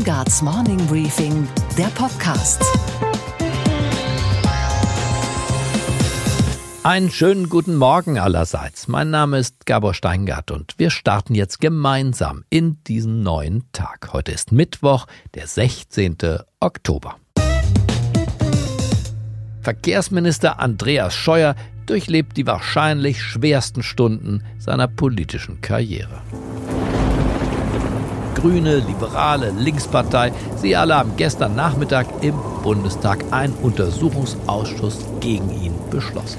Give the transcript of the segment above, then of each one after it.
Steingarts Morning Briefing, der Podcast. Einen schönen guten Morgen allerseits. Mein Name ist Gabor Steingart und wir starten jetzt gemeinsam in diesen neuen Tag. Heute ist Mittwoch, der 16. Oktober. Verkehrsminister Andreas Scheuer durchlebt die wahrscheinlich schwersten Stunden seiner politischen Karriere. Grüne, Liberale, Linkspartei, sie alle haben gestern Nachmittag im Bundestag einen Untersuchungsausschuss gegen ihn beschlossen.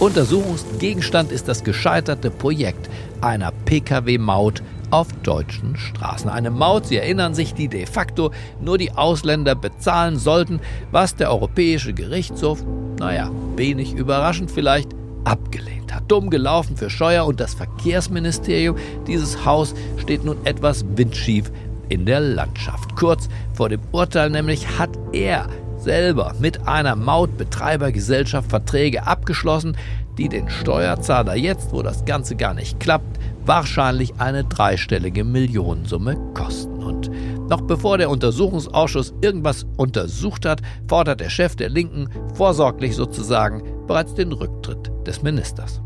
Untersuchungsgegenstand ist das gescheiterte Projekt einer Pkw-Maut auf deutschen Straßen. Eine Maut, Sie erinnern sich, die de facto nur die Ausländer bezahlen sollten, was der Europäische Gerichtshof, naja, wenig überraschend vielleicht, abgelehnt hat. Dumm gelaufen für Scheuer und das Verkehrsministerium. Dieses Haus steht nun etwas windschief in der Landschaft. Kurz vor dem Urteil nämlich hat er selber mit einer Mautbetreibergesellschaft Verträge abgeschlossen, die den Steuerzahler jetzt, wo das Ganze gar nicht klappt, wahrscheinlich eine dreistellige Millionensumme kosten. Und noch bevor der Untersuchungsausschuss irgendwas untersucht hat, fordert der Chef der Linken vorsorglich sozusagen bereits den Rücktritt des Ministers.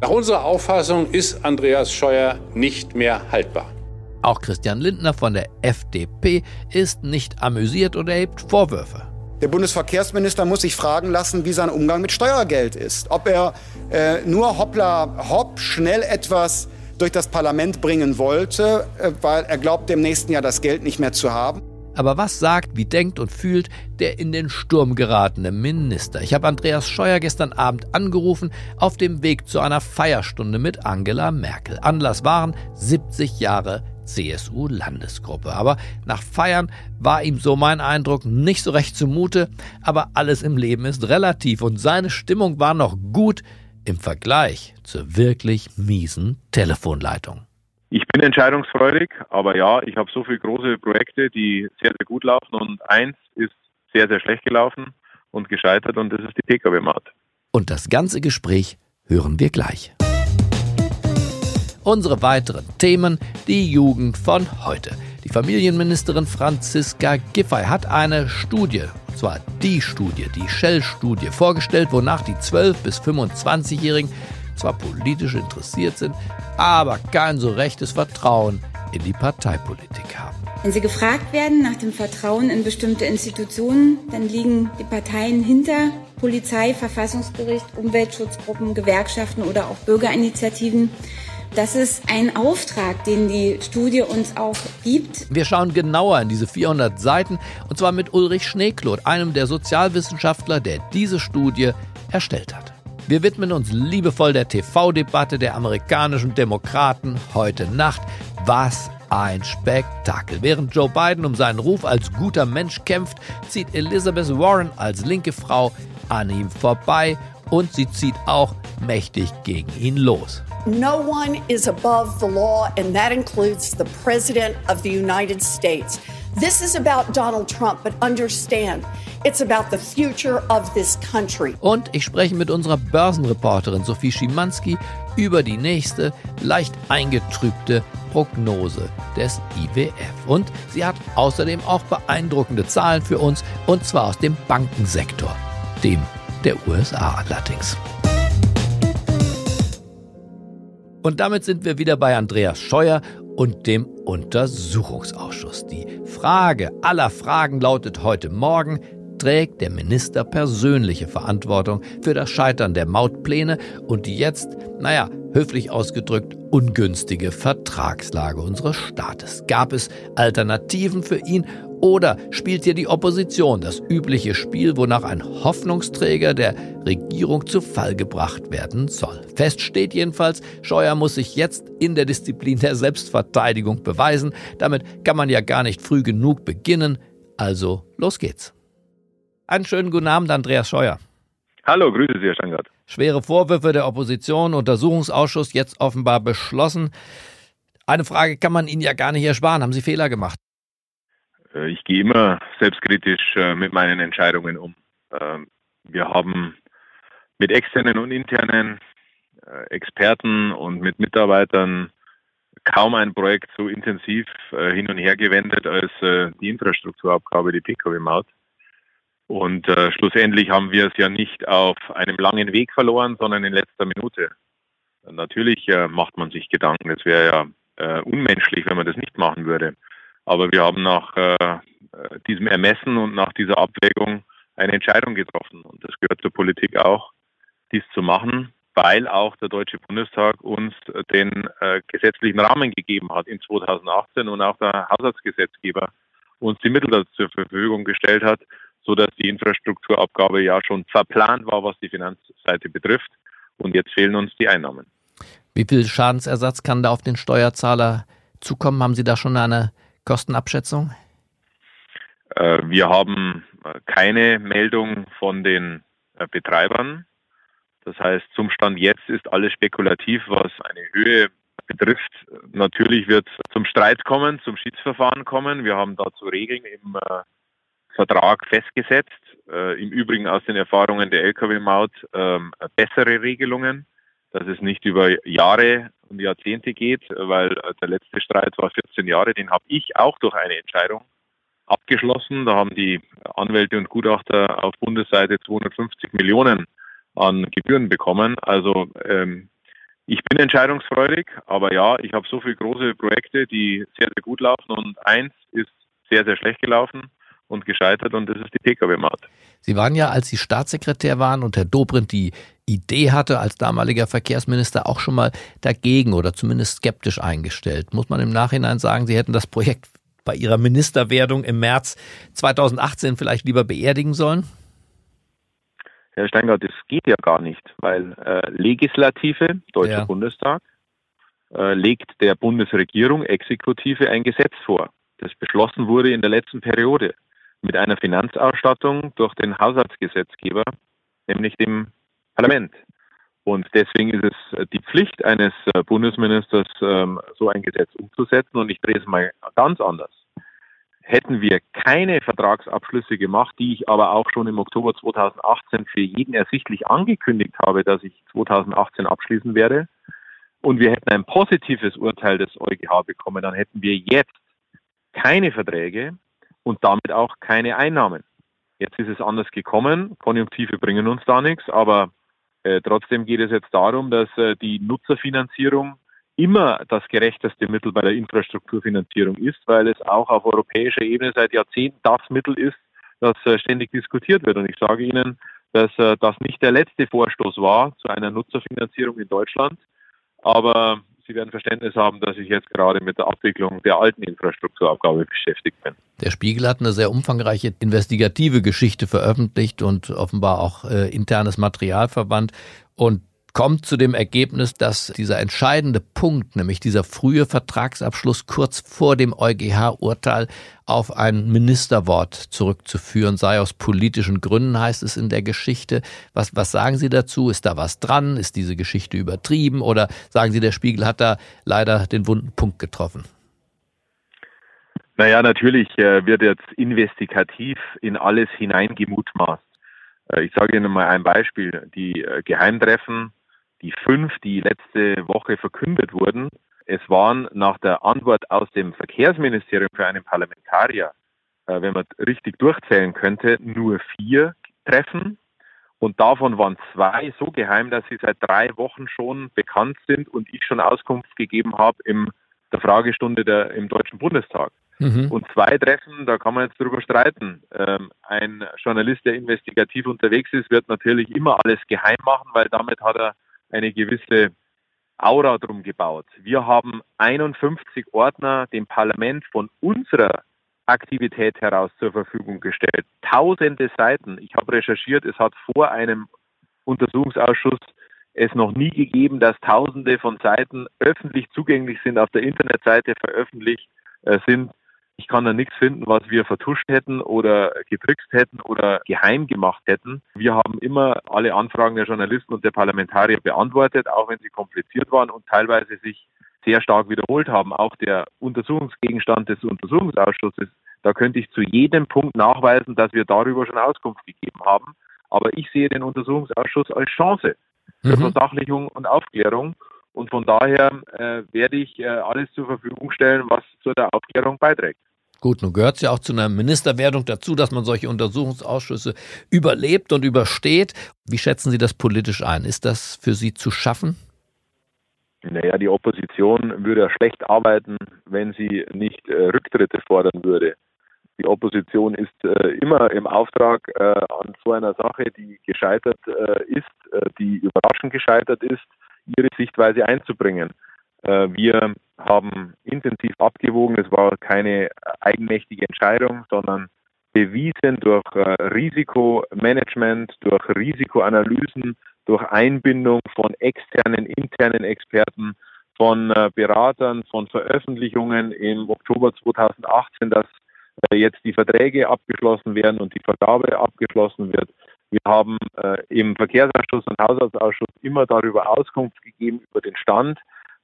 Nach unserer Auffassung ist Andreas Scheuer nicht mehr haltbar. Auch Christian Lindner von der FDP ist nicht amüsiert und erhebt Vorwürfe. Der Bundesverkehrsminister muss sich fragen lassen, wie sein Umgang mit Steuergeld ist. Ob er äh, nur hoppla hopp schnell etwas durch das Parlament bringen wollte, äh, weil er glaubt, im nächsten Jahr das Geld nicht mehr zu haben. Aber was sagt, wie denkt und fühlt der in den Sturm geratene Minister? Ich habe Andreas Scheuer gestern Abend angerufen auf dem Weg zu einer Feierstunde mit Angela Merkel. Anlass waren 70 Jahre CSU-Landesgruppe. Aber nach Feiern war ihm so mein Eindruck nicht so recht zumute, aber alles im Leben ist relativ und seine Stimmung war noch gut im Vergleich zur wirklich miesen Telefonleitung. Ich bin entscheidungsfreudig, aber ja, ich habe so viele große Projekte, die sehr, sehr gut laufen und eins ist sehr, sehr schlecht gelaufen und gescheitert und das ist die Pkw-Maut. Und das ganze Gespräch hören wir gleich. Unsere weiteren Themen, die Jugend von heute. Die Familienministerin Franziska Giffey hat eine Studie, und zwar die Studie, die Shell-Studie, vorgestellt, wonach die 12- bis 25-Jährigen zwar politisch interessiert sind, aber kein so rechtes Vertrauen in die Parteipolitik haben. Wenn sie gefragt werden nach dem Vertrauen in bestimmte Institutionen, dann liegen die Parteien hinter Polizei, Verfassungsgericht, Umweltschutzgruppen, Gewerkschaften oder auch Bürgerinitiativen. Das ist ein Auftrag, den die Studie uns auch gibt. Wir schauen genauer in diese 400 Seiten und zwar mit Ulrich Schneekloth, einem der Sozialwissenschaftler, der diese Studie erstellt hat. Wir widmen uns liebevoll der TV-Debatte der amerikanischen Demokraten heute Nacht. Was ein Spektakel. Während Joe Biden um seinen Ruf als guter Mensch kämpft, zieht Elizabeth Warren als linke Frau an ihm vorbei und sie zieht auch mächtig gegen ihn los. No one is above the law, and that includes the President of the United States. This is about Donald Trump, but understand, it's about the future of this country. Und ich spreche mit unserer Börsenreporterin Sophie Schimanski über die nächste, leicht eingetrübte Prognose des IWF. Und sie hat außerdem auch beeindruckende Zahlen für uns, und zwar aus dem Bankensektor, dem der USA allerdings. Und damit sind wir wieder bei Andreas Scheuer und dem Untersuchungsausschuss. Die Frage aller Fragen lautet heute Morgen, trägt der Minister persönliche Verantwortung für das Scheitern der Mautpläne und die jetzt, naja, höflich ausgedrückt, ungünstige Vertragslage unseres Staates? Gab es Alternativen für ihn oder spielt hier die Opposition das übliche Spiel, wonach ein Hoffnungsträger der Regierung zu Fall gebracht werden soll? Fest steht jedenfalls, Scheuer muss sich jetzt in der Disziplin der Selbstverteidigung beweisen. Damit kann man ja gar nicht früh genug beginnen. Also los geht's. Einen schönen guten Abend, Andreas Scheuer. Hallo, grüße Sie, Herr Stangert. Schwere Vorwürfe der Opposition, Untersuchungsausschuss jetzt offenbar beschlossen. Eine Frage kann man Ihnen ja gar nicht ersparen. Haben Sie Fehler gemacht? Äh, ich gehe immer selbstkritisch äh, mit meinen Entscheidungen um. Ähm, wir haben mit externen und internen äh, Experten und mit Mitarbeitern kaum ein Projekt so intensiv hin und her gewendet als die Infrastrukturabgabe, die Pkw-Maut. Und schlussendlich haben wir es ja nicht auf einem langen Weg verloren, sondern in letzter Minute. Natürlich macht man sich Gedanken. Es wäre ja unmenschlich, wenn man das nicht machen würde. Aber wir haben nach äh, diesem Ermessen und nach dieser Abwägung eine Entscheidung getroffen. Und das gehört zur Politik auch, dies zu machen, weil auch der Deutsche Bundestag uns den äh, gesetzlichen Rahmen gegeben hat in 2018 und auch der Haushaltsgesetzgeber uns die Mittel zur Verfügung gestellt hat, so dass die Infrastrukturabgabe ja schon verplant war, was die Finanzseite betrifft. Und jetzt fehlen uns die Einnahmen. Wie viel Schadensersatz kann da auf den Steuerzahler zukommen? Haben Sie da schon eine Kostenabschätzung? Äh, wir haben äh, keine Meldung von den äh, Betreibern. Das heißt, zum Stand jetzt ist alles spekulativ, was eine Höhe betrifft. Natürlich wird es zum Streit kommen, zum Schiedsverfahren kommen. Wir haben dazu Regeln im Vertrag festgesetzt. Äh, Im Übrigen aus den Erfahrungen der Lkw-Maut ähm, bessere Regelungen, dass es nicht über Jahre und Jahrzehnte geht, weil äh, der letzte Streit war 14 Jahre. Den habe ich auch durch eine Entscheidung abgeschlossen. Da haben die Anwälte und Gutachter auf Bundesseite 250 Millionen an Gebühren bekommen. Also ähm, ich bin entscheidungsfreudig, aber ja, ich habe so viele große Projekte, die sehr, sehr gut laufen und eins ist sehr, sehr schlecht gelaufen und gescheitert und das ist die Pkw-Maut. Sie waren ja, als Sie Staatssekretär waren und Herr Dobrindt die Idee hatte, als damaliger Verkehrsminister auch schon mal dagegen oder zumindest skeptisch eingestellt. Muss man im Nachhinein sagen, Sie hätten das Projekt bei Ihrer Ministerwerdung im März 2018 vielleicht lieber beerdigen sollen? Herr Steingart, das geht ja gar nicht, weil äh, Legislative, Deutscher ja. Bundestag, äh, legt der Bundesregierung, Exekutive ein Gesetz vor, das beschlossen wurde in der letzten Periode mit einer Finanzausstattung durch den Haushaltsgesetzgeber, nämlich dem Parlament. Und deswegen ist es die Pflicht eines äh, Bundesministers, ähm, so ein Gesetz umzusetzen. Und ich drehe es mal ganz anders. Hätten wir keine Vertragsabschlüsse gemacht, die ich aber auch schon im Oktober 2018 für jeden ersichtlich angekündigt habe, dass ich 2018 abschließen werde, und wir hätten ein positives Urteil des EuGH bekommen, dann hätten wir jetzt keine Verträge, und damit auch keine Einnahmen. Jetzt ist es anders gekommen. Konjunktive bringen uns da nichts, aber äh, trotzdem geht es jetzt darum, dass äh, die Nutzerfinanzierung immer das gerechteste Mittel bei der Infrastrukturfinanzierung ist, weil es auch auf europäischer Ebene seit Jahrzehnten das Mittel ist, das äh, ständig diskutiert wird. Und ich sage Ihnen, dass äh, das nicht der letzte Vorstoß war zu einer Nutzerfinanzierung in Deutschland, aber Sie werden Verständnis haben, dass ich jetzt gerade mit der Abwicklung der alten Infrastrukturabgabe beschäftigt bin. Der Spiegel hat eine sehr umfangreiche investigative Geschichte veröffentlicht und offenbar auch äh, internes Material verwandt. Und kommt zu dem Ergebnis, dass dieser entscheidende Punkt, nämlich dieser frühe Vertragsabschluss kurz vor dem EuGH-Urteil auf ein Ministerwort zurückzuführen sei. Aus politischen Gründen heißt es in der Geschichte. Was, was sagen Sie dazu? Ist da was dran? Ist diese Geschichte übertrieben? Oder sagen Sie, der Spiegel hat da leider den wunden Punkt getroffen? Naja, natürlich äh, wird jetzt investigativ in alles hineingemutmaßt. Äh, ich sage Ihnen mal ein Beispiel. Die äh, Geheimtreffen die fünf, die letzte Woche verkündet wurden, es waren nach der Antwort aus dem Verkehrsministerium für einen Parlamentarier, äh, wenn man richtig durchzählen könnte, nur vier Treffen. Und davon waren zwei so geheim, dass sie seit drei Wochen schon bekannt sind und ich schon Auskunft gegeben habe in der Fragestunde der, im Deutschen Bundestag. Mhm. Und zwei Treffen, da kann man jetzt drüber streiten. Ähm, ein Journalist, der investigativ unterwegs ist, wird natürlich immer alles geheim machen, weil damit hat er eine gewisse Aura drum gebaut. Wir haben 51 Ordner dem Parlament von unserer Aktivität heraus zur Verfügung gestellt. Tausende Seiten. Ich habe recherchiert, es hat vor einem Untersuchungsausschuss es noch nie gegeben, dass Tausende von Seiten öffentlich zugänglich sind, auf der Internetseite veröffentlicht äh, sind ich kann da nichts finden, was wir vertuscht hätten oder getrickst hätten oder geheim gemacht hätten. Wir haben immer alle Anfragen der Journalisten und der Parlamentarier beantwortet, auch wenn sie kompliziert waren und teilweise sich sehr stark wiederholt haben. Auch der Untersuchungsgegenstand des Untersuchungsausschusses, da könnte ich zu jedem Punkt nachweisen, dass wir darüber schon Auskunft gegeben haben. Aber ich sehe den Untersuchungsausschuss als Chance für mhm. Versachlichung und Aufklärung. Und von daher äh, werde ich äh, alles zur Verfügung stellen, was zu der Aufklärung beiträgt. Gut, nun gehört es ja auch zu einer Ministerwerdung dazu, dass man solche Untersuchungsausschüsse überlebt und übersteht. Wie schätzen Sie das politisch ein? Ist das für Sie zu schaffen? Naja, die Opposition würde schlecht arbeiten, wenn sie nicht äh, Rücktritte fordern würde. Die Opposition ist äh, immer im Auftrag äh, an so einer Sache, die gescheitert äh, ist, äh, die überraschend gescheitert ist, ihre Sichtweise einzubringen. Äh, wir haben intensiv abgewogen. Es war keine eigenmächtige Entscheidung, sondern bewiesen durch Risikomanagement, durch Risikoanalysen, durch Einbindung von externen, internen Experten, von äh, Beratern, von Veröffentlichungen im Oktober 2018, dass äh, jetzt die Verträge abgeschlossen werden und die Vergabe abgeschlossen wird. Wir haben äh, im Verkehrsausschuss und Haushaltsausschuss immer darüber Auskunft gegeben über den Stand.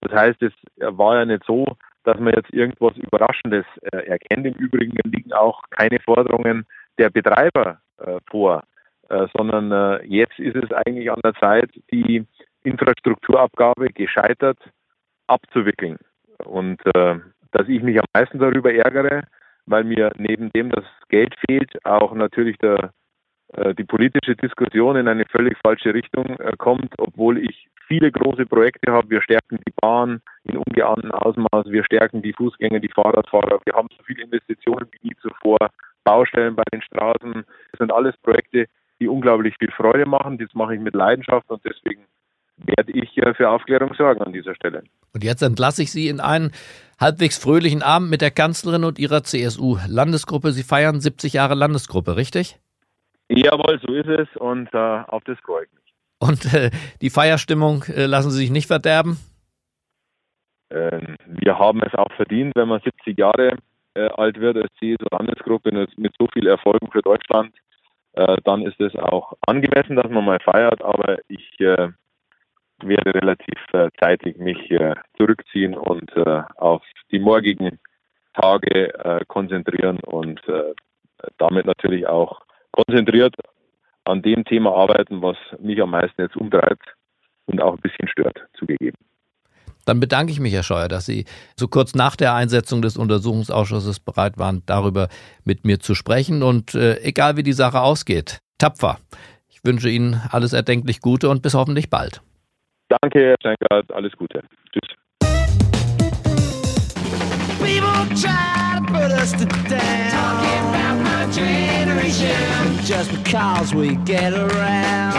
Das heißt, es war ja nicht so, dass man jetzt irgendwas Überraschendes äh, erkennt. Im Übrigen liegen auch keine Forderungen der Betreiber äh, vor. Äh, sondern äh, jetzt ist es eigentlich an der Zeit, die Infrastrukturabgabe gescheitert abzuwickeln. Und äh, dass ich mich am meisten darüber ärgere, weil mir neben dem das Geld fehlt, auch natürlich der, äh, die politische Diskussion in eine völlig falsche Richtung kommt, obwohl ich viele große Projekte habe. Wir stärken die Bahn in ungeahnten Ausmaß, wir stärken die Fußgänger, die Fahrradfahrer. Wir haben so viele Investitionen wie nie zuvor, Baustellen bei den Straßen. Das sind alles Projekte, die unglaublich viel Freude machen. Das mache ich mit Leidenschaft und deswegen werde ich für Aufklärung sorgen an dieser Stelle. Und jetzt entlasse ich Sie in einen halbwegs fröhlichen Abend mit der Kanzlerin und ihrer CSU-Landesgruppe. Sie feiern 70 Jahre Landesgruppe, richtig? Jawohl, so ist es und äh, auf das freue ich mich. Und äh, die Feierstimmung äh, lassen Sie sich nicht verderben? Ähm, wir haben es auch verdient, wenn man 70 Jahre äh, alt wird als CSU-Landesgruppe mit so viel Erfolgen für Deutschland äh, dann ist es auch angemessen, dass man mal feiert, aber ich äh, werde relativ äh, zeitig mich zurückziehen und auf die morgigen Tage konzentrieren und damit natürlich auch konzentriert an dem Thema arbeiten, was mich am meisten jetzt umtreibt und auch ein bisschen stört, zugegeben. Dann bedanke ich mich, Herr Scheuer, dass Sie so kurz nach der Einsetzung des Untersuchungsausschusses bereit waren, darüber mit mir zu sprechen. Und äh, egal wie die Sache ausgeht, tapfer. Ich wünsche Ihnen alles erdenklich Gute und bis hoffentlich bald. Danke, Herr Schenkert. Alles Gute. Tschüss. People try to put us to down. Just because we get around.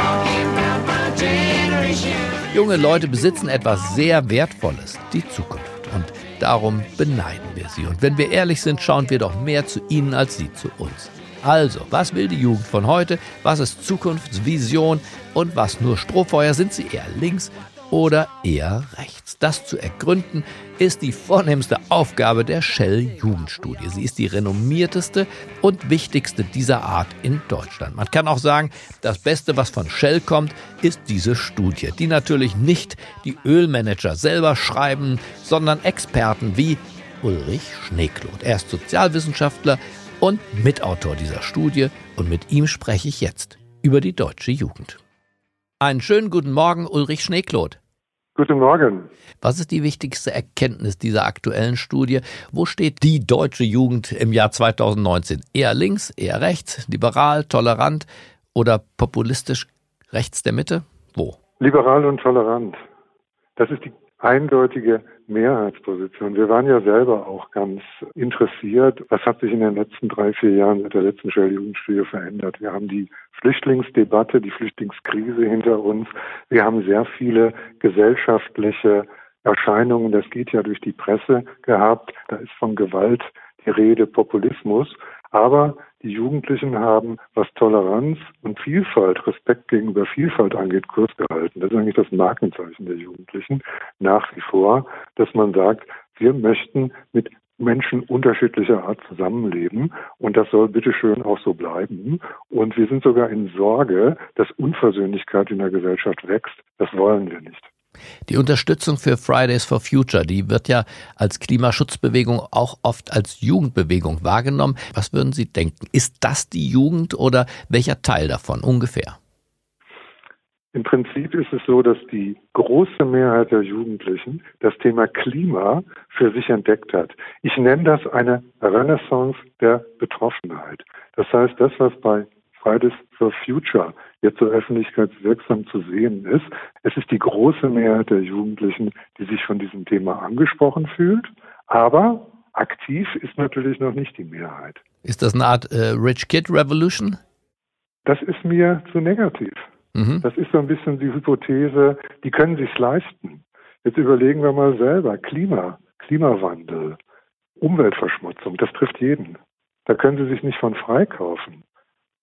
Junge Leute besitzen etwas sehr Wertvolles, die Zukunft. Und darum beneiden wir sie. Und wenn wir ehrlich sind, schauen wir doch mehr zu ihnen als sie zu uns. Also, was will die Jugend von heute? Was ist Zukunftsvision? Und was nur Strohfeuer? Sind sie eher links oder eher rechts. Das zu ergründen ist die vornehmste Aufgabe der Shell Jugendstudie. Sie ist die renommierteste und wichtigste dieser Art in Deutschland. Man kann auch sagen, das Beste, was von Shell kommt, ist diese Studie, die natürlich nicht die Ölmanager selber schreiben, sondern Experten wie Ulrich Schneekloth. Er ist Sozialwissenschaftler und Mitautor dieser Studie und mit ihm spreche ich jetzt über die deutsche Jugend. Einen schönen guten Morgen, Ulrich Schneekloth. Guten Morgen. Was ist die wichtigste Erkenntnis dieser aktuellen Studie? Wo steht die deutsche Jugend im Jahr 2019? Eher links, eher rechts, liberal, tolerant oder populistisch rechts der Mitte? Wo? Liberal und tolerant. Das ist die eindeutige Mehrheitsposition. Wir waren ja selber auch ganz interessiert, was hat sich in den letzten drei, vier Jahren mit der letzten Shell-Jugendstudie verändert. Wir haben die Flüchtlingsdebatte, die Flüchtlingskrise hinter uns. Wir haben sehr viele gesellschaftliche Erscheinungen, das geht ja durch die Presse gehabt. Da ist von Gewalt die Rede, Populismus. Aber die Jugendlichen haben, was Toleranz und Vielfalt, Respekt gegenüber Vielfalt angeht, Kurs gehalten. Das ist eigentlich das Markenzeichen der Jugendlichen nach wie vor, dass man sagt, wir möchten mit Menschen unterschiedlicher Art zusammenleben und das soll bitteschön auch so bleiben. Und wir sind sogar in Sorge, dass Unversöhnlichkeit in der Gesellschaft wächst. Das wollen wir nicht. Die Unterstützung für Fridays for Future, die wird ja als Klimaschutzbewegung auch oft als Jugendbewegung wahrgenommen. Was würden Sie denken? Ist das die Jugend oder welcher Teil davon ungefähr? Im Prinzip ist es so, dass die große Mehrheit der Jugendlichen das Thema Klima für sich entdeckt hat. Ich nenne das eine Renaissance der Betroffenheit. Das heißt, das, was bei Fridays for Future jetzt so öffentlichkeitswirksam zu sehen ist, es ist die große Mehrheit der Jugendlichen, die sich von diesem Thema angesprochen fühlt, aber aktiv ist natürlich noch nicht die Mehrheit. Ist das eine Art äh, Rich Kid Revolution? Das ist mir zu negativ. Mhm. Das ist so ein bisschen die Hypothese, die können sich leisten. Jetzt überlegen wir mal selber, Klima, Klimawandel, Umweltverschmutzung, das trifft jeden. Da können sie sich nicht von freikaufen.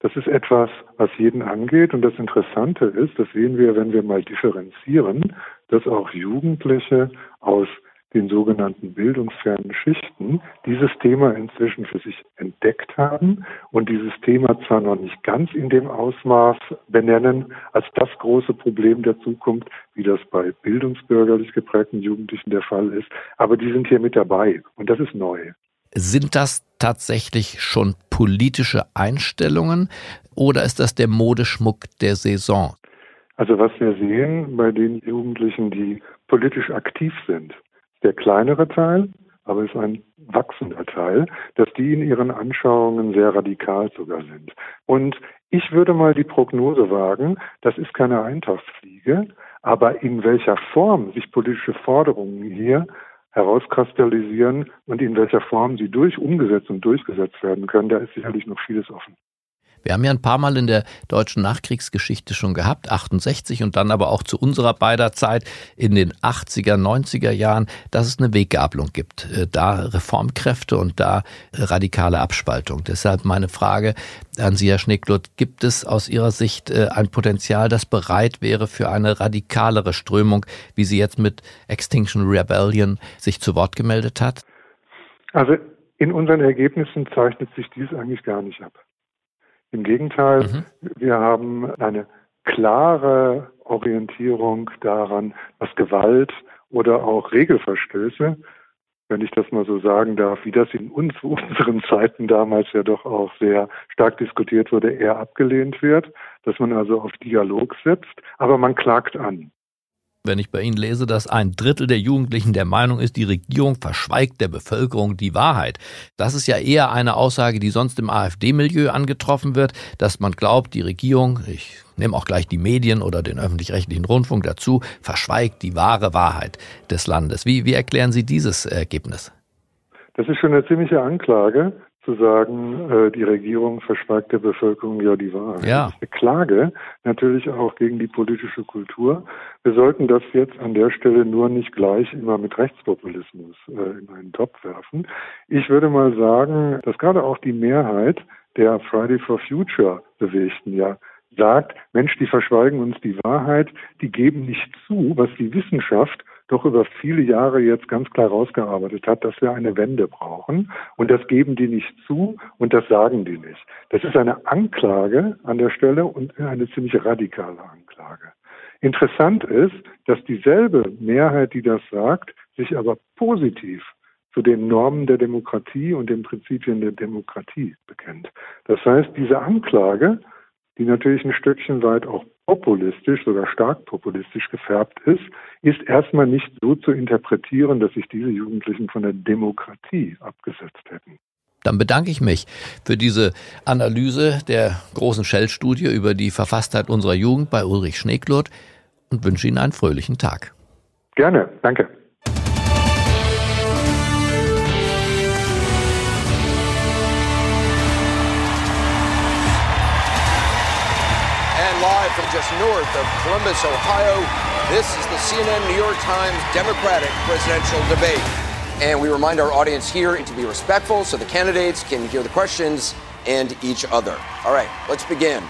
Das ist etwas, was jeden angeht. Und das Interessante ist, das sehen wir, wenn wir mal differenzieren, dass auch Jugendliche aus den sogenannten bildungsfernen Schichten dieses Thema inzwischen für sich entdeckt haben und dieses Thema zwar noch nicht ganz in dem Ausmaß benennen als das große Problem der Zukunft, wie das bei bildungsbürgerlich geprägten Jugendlichen der Fall ist, aber die sind hier mit dabei und das ist neu. Sind das tatsächlich schon politische Einstellungen oder ist das der Modeschmuck der Saison? Also was wir sehen bei den Jugendlichen, die politisch aktiv sind, der kleinere Teil, aber ist ein wachsender Teil, dass die in ihren Anschauungen sehr radikal sogar sind. Und ich würde mal die Prognose wagen, das ist keine Eintagsfliege, aber in welcher Form sich politische Forderungen hier herauskristallisieren und in welcher Form sie durch umgesetzt und durchgesetzt werden können, da ist sicherlich noch vieles offen. Wir haben ja ein paar Mal in der deutschen Nachkriegsgeschichte schon gehabt, 68 und dann aber auch zu unserer beider Zeit in den 80er, 90er Jahren, dass es eine Weggabelung gibt. Äh, da Reformkräfte und da radikale Abspaltung. Deshalb meine Frage an Sie, Herr Schneeklut, gibt es aus Ihrer Sicht äh, ein Potenzial, das bereit wäre für eine radikalere Strömung, wie sie jetzt mit Extinction Rebellion sich zu Wort gemeldet hat? Also in unseren Ergebnissen zeichnet sich dies eigentlich gar nicht ab. Im Gegenteil, mhm. wir haben eine klare Orientierung daran, was Gewalt oder auch Regelverstöße, wenn ich das mal so sagen darf, wie das in uns, unseren Zeiten damals ja doch auch sehr stark diskutiert wurde, eher abgelehnt wird, dass man also auf Dialog setzt, aber man klagt an wenn ich bei Ihnen lese, dass ein Drittel der Jugendlichen der Meinung ist, die Regierung verschweigt der Bevölkerung die Wahrheit. Das ist ja eher eine Aussage, die sonst im AfD-Milieu angetroffen wird, dass man glaubt, die Regierung, ich nehme auch gleich die Medien oder den öffentlich-rechtlichen Rundfunk dazu, verschweigt die wahre Wahrheit des Landes. Wie, wie erklären Sie dieses Ergebnis? Das ist schon eine ziemliche Anklage, zu sagen, äh, die Regierung verschweigt der Bevölkerung ja die Wahrheit. Ja. Das ist eine Klage natürlich auch gegen die politische Kultur. Wir sollten das jetzt an der Stelle nur nicht gleich immer mit Rechtspopulismus äh, in einen Topf werfen. Ich würde mal sagen, dass gerade auch die Mehrheit der Friday for Future Bewegten ja sagt, Mensch, die verschweigen uns die Wahrheit, die geben nicht zu, was die Wissenschaft doch über viele Jahre jetzt ganz klar rausgearbeitet hat, dass wir eine Wende brauchen. Und das geben die nicht zu und das sagen die nicht. Das ist eine Anklage an der Stelle und eine ziemlich radikale Anklage. Interessant ist, dass dieselbe Mehrheit, die das sagt, sich aber positiv zu den Normen der Demokratie und den Prinzipien der Demokratie bekennt. Das heißt, diese Anklage, die natürlich ein Stückchen weit auch populistisch, sogar stark populistisch gefärbt ist, ist erstmal nicht so zu interpretieren, dass sich diese Jugendlichen von der Demokratie abgesetzt hätten. Dann bedanke ich mich für diese Analyse der großen Shell-Studie über die Verfasstheit unserer Jugend bei Ulrich Schneekloth und wünsche Ihnen einen fröhlichen Tag. Gerne, danke. From just north of Columbus, Ohio. This is the CNN New York Times Democratic presidential debate. And we remind our audience here to be respectful so the candidates can hear the questions and each other. All right, let's begin.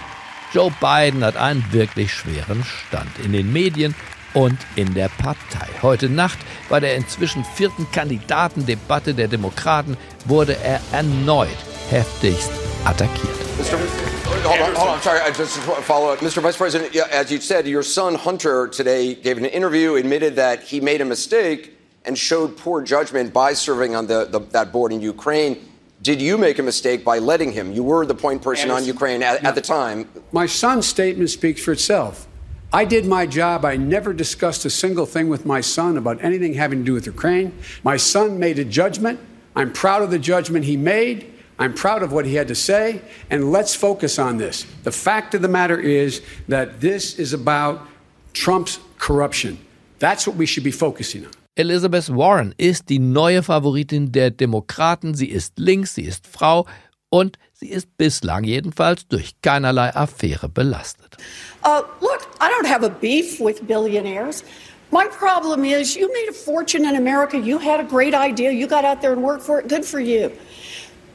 Joe Biden hat einen wirklich schweren Stand in den Medien und in der Partei. Heute Nacht bei der inzwischen vierten Kandidatendebatte der Demokraten wurde er erneut heftigst attackiert. Mr hold on, hold on. Sorry, I just follow up. Mr. Vice President, as you said, your son Hunter today gave an interview, admitted that he made a mistake and showed poor judgment by serving on the, the, that board in Ukraine. Did you make a mistake by letting him? You were the point person Anderson. on Ukraine at, at the time. My son's statement speaks for itself. I did my job. I never discussed a single thing with my son about anything having to do with Ukraine. My son made a judgment. I'm proud of the judgment he made. I'm proud of what he had to say. And let's focus on this. The fact of the matter is that this is about Trump's corruption. That's what we should be focusing on. Elizabeth Warren ist die neue Favoritin der Demokraten. Sie ist links, sie ist Frau und sie ist bislang jedenfalls durch keinerlei Affäre belastet. Uh, look, I don't have a beef with billionaires. My problem is you made a fortune in America. You had a great idea. You got out there and worked for it. Good for you.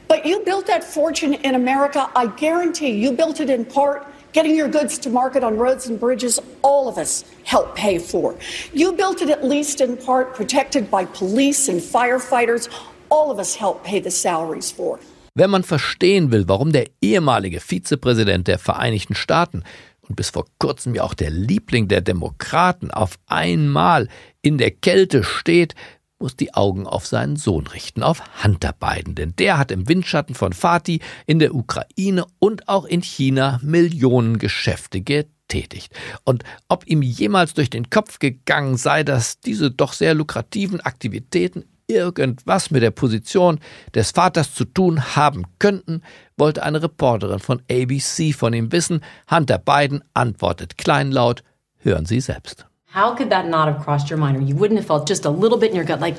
But you built that fortune in America. I guarantee you built it in part getting your goods to market on roads and bridges, all of us help pay for. You built it at least in part protected by police and firefighters, all of us help pay the salaries for. Wenn man verstehen will, warum der ehemalige Vizepräsident der Vereinigten Staaten und bis vor kurzem ja auch der Liebling der Demokraten auf einmal in der Kälte steht, muss die Augen auf seinen Sohn richten, auf Hunter Biden, denn der hat im Windschatten von Fatih in der Ukraine und auch in China Millionen Geschäfte getätigt. Und ob ihm jemals durch den Kopf gegangen sei, dass diese doch sehr lukrativen Aktivitäten irgendwas mit der Position des Vaters zu tun haben könnten, wollte eine Reporterin von ABC von ihm wissen. Hunter Biden antwortet kleinlaut, hören Sie selbst. How could that not have crossed your mind, or you wouldn't have felt just a little bit in your gut, like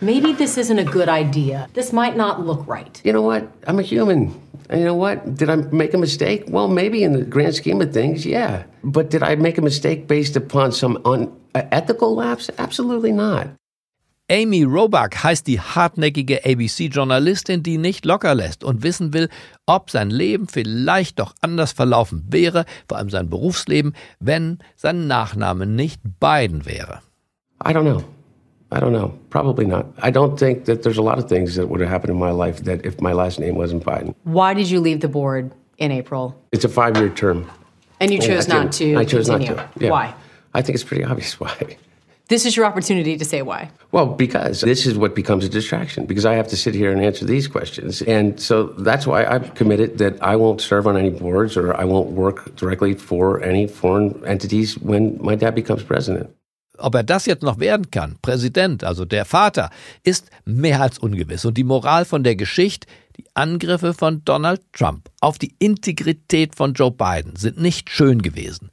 maybe this isn't a good idea? This might not look right. You know what? I'm a human. And you know what? Did I make a mistake? Well, maybe in the grand scheme of things, yeah. But did I make a mistake based upon some unethical lapse? Absolutely not. Amy Robach heißt die hartnäckige ABC-Journalistin, die nicht locker lässt und wissen will, ob sein Leben vielleicht doch anders verlaufen wäre, vor allem sein Berufsleben, wenn sein Nachname nicht Biden wäre. I don't know. I don't know. Probably not. I don't think that there's a lot of things that would have happened in my life that if my last name wasn't Biden. Why did you leave the board in April? It's a five-year term. And you chose not to I chose continue. not to. Yeah. Why? I think it's pretty obvious why. This is your opportunity to say why. Well, because this is what becomes a distraction because I have to sit here and answer these questions. And so that's why I've committed that I won't serve on any boards or I won't work directly for any foreign entities when my dad becomes president. Ob er das jetzt noch werden kann, Präsident, also der Vater, ist mehr als ungewiss. Und die Moral von der Geschichte, die Angriffe von Donald Trump auf die Integrität von Joe Biden sind nicht schön gewesen,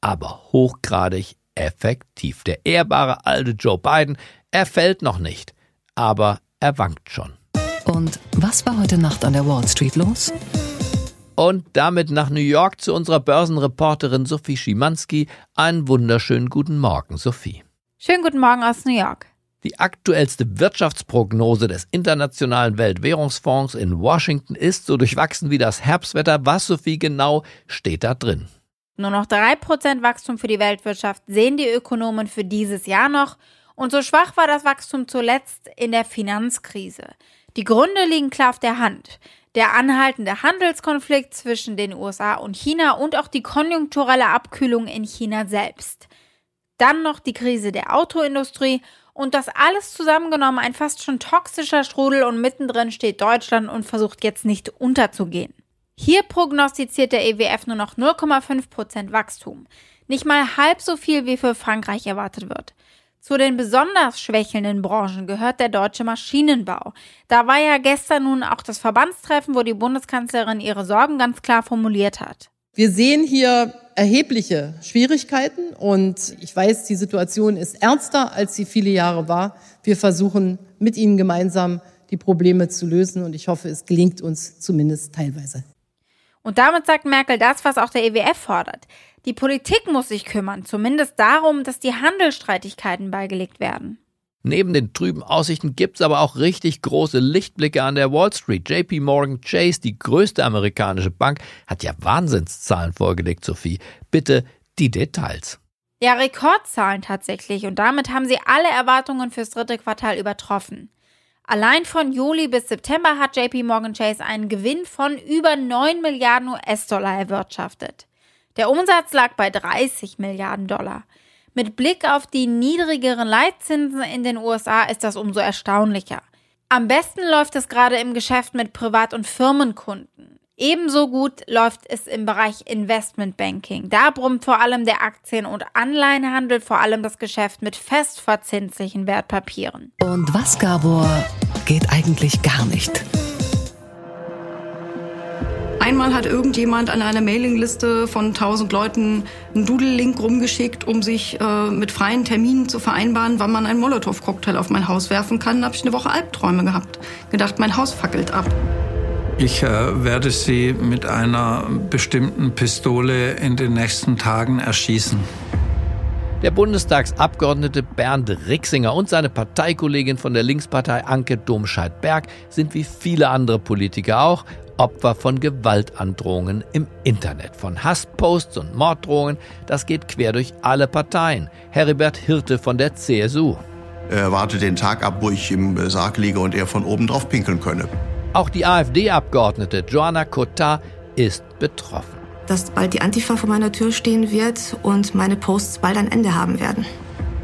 aber hochgradig effektiv. Der ehrbare alte Joe Biden, er fällt noch nicht, aber er wankt schon. Und was war heute Nacht an der Wall Street los? Und damit nach New York zu unserer Börsenreporterin Sophie Schimanski. Einen wunderschönen guten Morgen, Sophie. Schönen guten Morgen aus New York. Die aktuellste Wirtschaftsprognose des Internationalen Weltwährungsfonds in Washington ist so durchwachsen wie das Herbstwetter. Was, Sophie, genau steht da drin? Nur noch 3% Wachstum für die Weltwirtschaft sehen die Ökonomen für dieses Jahr noch. Und so schwach war das Wachstum zuletzt in der Finanzkrise. Die Gründe liegen klar auf der Hand. Der anhaltende Handelskonflikt zwischen den USA und China und auch die konjunkturelle Abkühlung in China selbst. Dann noch die Krise der Autoindustrie und das alles zusammengenommen ein fast schon toxischer Strudel und mittendrin steht Deutschland und versucht jetzt nicht unterzugehen. Hier prognostiziert der EWF nur noch 0,5% Wachstum. Nicht mal halb so viel wie für Frankreich erwartet wird. Zu den besonders schwächelnden Branchen gehört der deutsche Maschinenbau. Da war ja gestern nun auch das Verbandstreffen, wo die Bundeskanzlerin ihre Sorgen ganz klar formuliert hat. Wir sehen hier erhebliche Schwierigkeiten und ich weiß, die Situation ist ernster, als sie viele Jahre war. Wir versuchen mit Ihnen gemeinsam die Probleme zu lösen und ich hoffe, es gelingt uns zumindest teilweise. Und damit sagt Merkel das, was auch der EWF fordert. Die Politik muss sich kümmern, zumindest darum, dass die Handelsstreitigkeiten beigelegt werden. Neben den trüben Aussichten gibt's aber auch richtig große Lichtblicke an der Wall Street. JP Morgan Chase, die größte amerikanische Bank, hat ja Wahnsinnszahlen vorgelegt, Sophie. Bitte die Details. Ja, Rekordzahlen tatsächlich. Und damit haben sie alle Erwartungen fürs dritte Quartal übertroffen. Allein von Juli bis September hat JP Morgan Chase einen Gewinn von über 9 Milliarden US-Dollar erwirtschaftet. Der Umsatz lag bei 30 Milliarden Dollar. Mit Blick auf die niedrigeren Leitzinsen in den USA ist das umso erstaunlicher. Am besten läuft es gerade im Geschäft mit Privat- und Firmenkunden. Ebenso gut läuft es im Bereich Investmentbanking. Da brummt vor allem der Aktien- und Anleihenhandel, vor allem das Geschäft mit festverzinslichen Wertpapieren. Und was, Gabor, geht eigentlich gar nicht? Einmal hat irgendjemand an einer Mailingliste von 1000 Leuten einen Doodle-Link rumgeschickt, um sich äh, mit freien Terminen zu vereinbaren, wann man einen Molotow-Cocktail auf mein Haus werfen kann. Da habe ich eine Woche Albträume gehabt. Gedacht, mein Haus fackelt ab. Ich äh, werde Sie mit einer bestimmten Pistole in den nächsten Tagen erschießen. Der Bundestagsabgeordnete Bernd Rixinger und seine Parteikollegin von der Linkspartei Anke Domscheit-Berg sind wie viele andere Politiker auch Opfer von Gewaltandrohungen im Internet, von Hassposts und Morddrohungen. Das geht quer durch alle Parteien. Heribert Hirte von der CSU. Er wartet den Tag ab, wo ich im Sarg liege und er von oben drauf pinkeln könne. Auch die AfD-Abgeordnete Joanna Cotard ist betroffen. Dass bald die Antifa vor meiner Tür stehen wird und meine Posts bald ein Ende haben werden.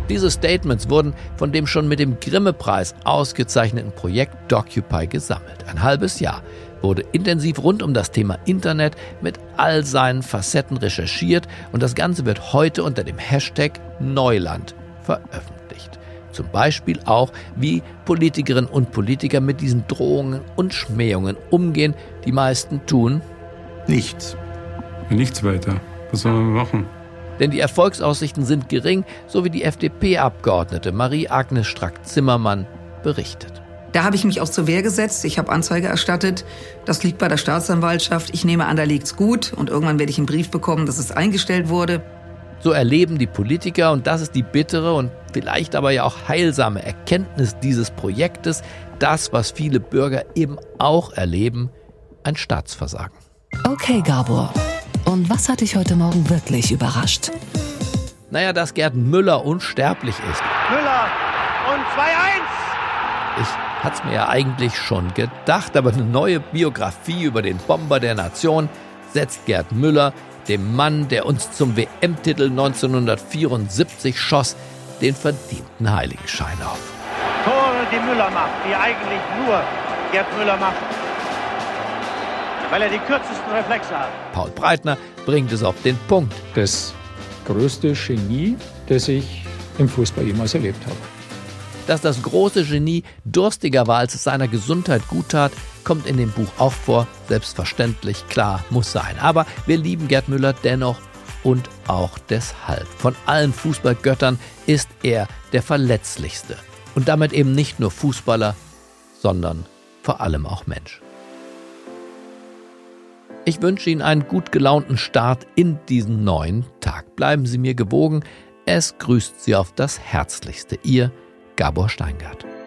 Diese Statements wurden von dem schon mit dem Grimme-Preis ausgezeichneten Projekt Docupy gesammelt. Ein halbes Jahr wurde intensiv rund um das Thema Internet mit all seinen Facetten recherchiert und das Ganze wird heute unter dem Hashtag Neuland veröffentlicht. Zum Beispiel auch, wie Politikerinnen und Politiker mit diesen Drohungen und Schmähungen umgehen. Die meisten tun nichts. Nichts weiter. Was sollen wir machen? Denn die Erfolgsaussichten sind gering, so wie die FDP-Abgeordnete Marie-Agnes Strack-Zimmermann berichtet. Da habe ich mich auch zur Wehr gesetzt. Ich habe Anzeige erstattet. Das liegt bei der Staatsanwaltschaft. Ich nehme an, da liegt's gut. Und irgendwann werde ich einen Brief bekommen, dass es eingestellt wurde. So erleben die Politiker, und das ist die bittere und vielleicht aber ja auch heilsame Erkenntnis dieses Projektes, das, was viele Bürger eben auch erleben, ein Staatsversagen. Okay, Gabor. Und was hat dich heute Morgen wirklich überrascht? Naja, dass Gerd Müller unsterblich ist. Müller und 2-1. Ich hat's mir ja eigentlich schon gedacht, aber eine neue Biografie über den Bomber der Nation setzt Gerd Müller, dem Mann, der uns zum WM-Titel 1974 schoss, den verdienten Heiligenschein auf. Tore, die Müller macht, die eigentlich nur Gerd Müller macht. Weil er die kürzesten Reflexe hat. Paul Breitner bringt es auf den Punkt. Das größte Genie, das ich im Fußball jemals erlebt habe. Dass das große Genie durstiger war, als es seiner Gesundheit gut tat, kommt in dem Buch auch vor. Selbstverständlich, klar, muss sein. Aber wir lieben Gerd Müller dennoch und auch deshalb. Von allen Fußballgöttern ist er der verletzlichste. Und damit eben nicht nur Fußballer, sondern vor allem auch Mensch. Ich wünsche Ihnen einen gut gelaunten Start in diesen neuen Tag. Bleiben Sie mir gewogen. Es grüßt Sie auf das Herzlichste. Ihr Gabor Steingart.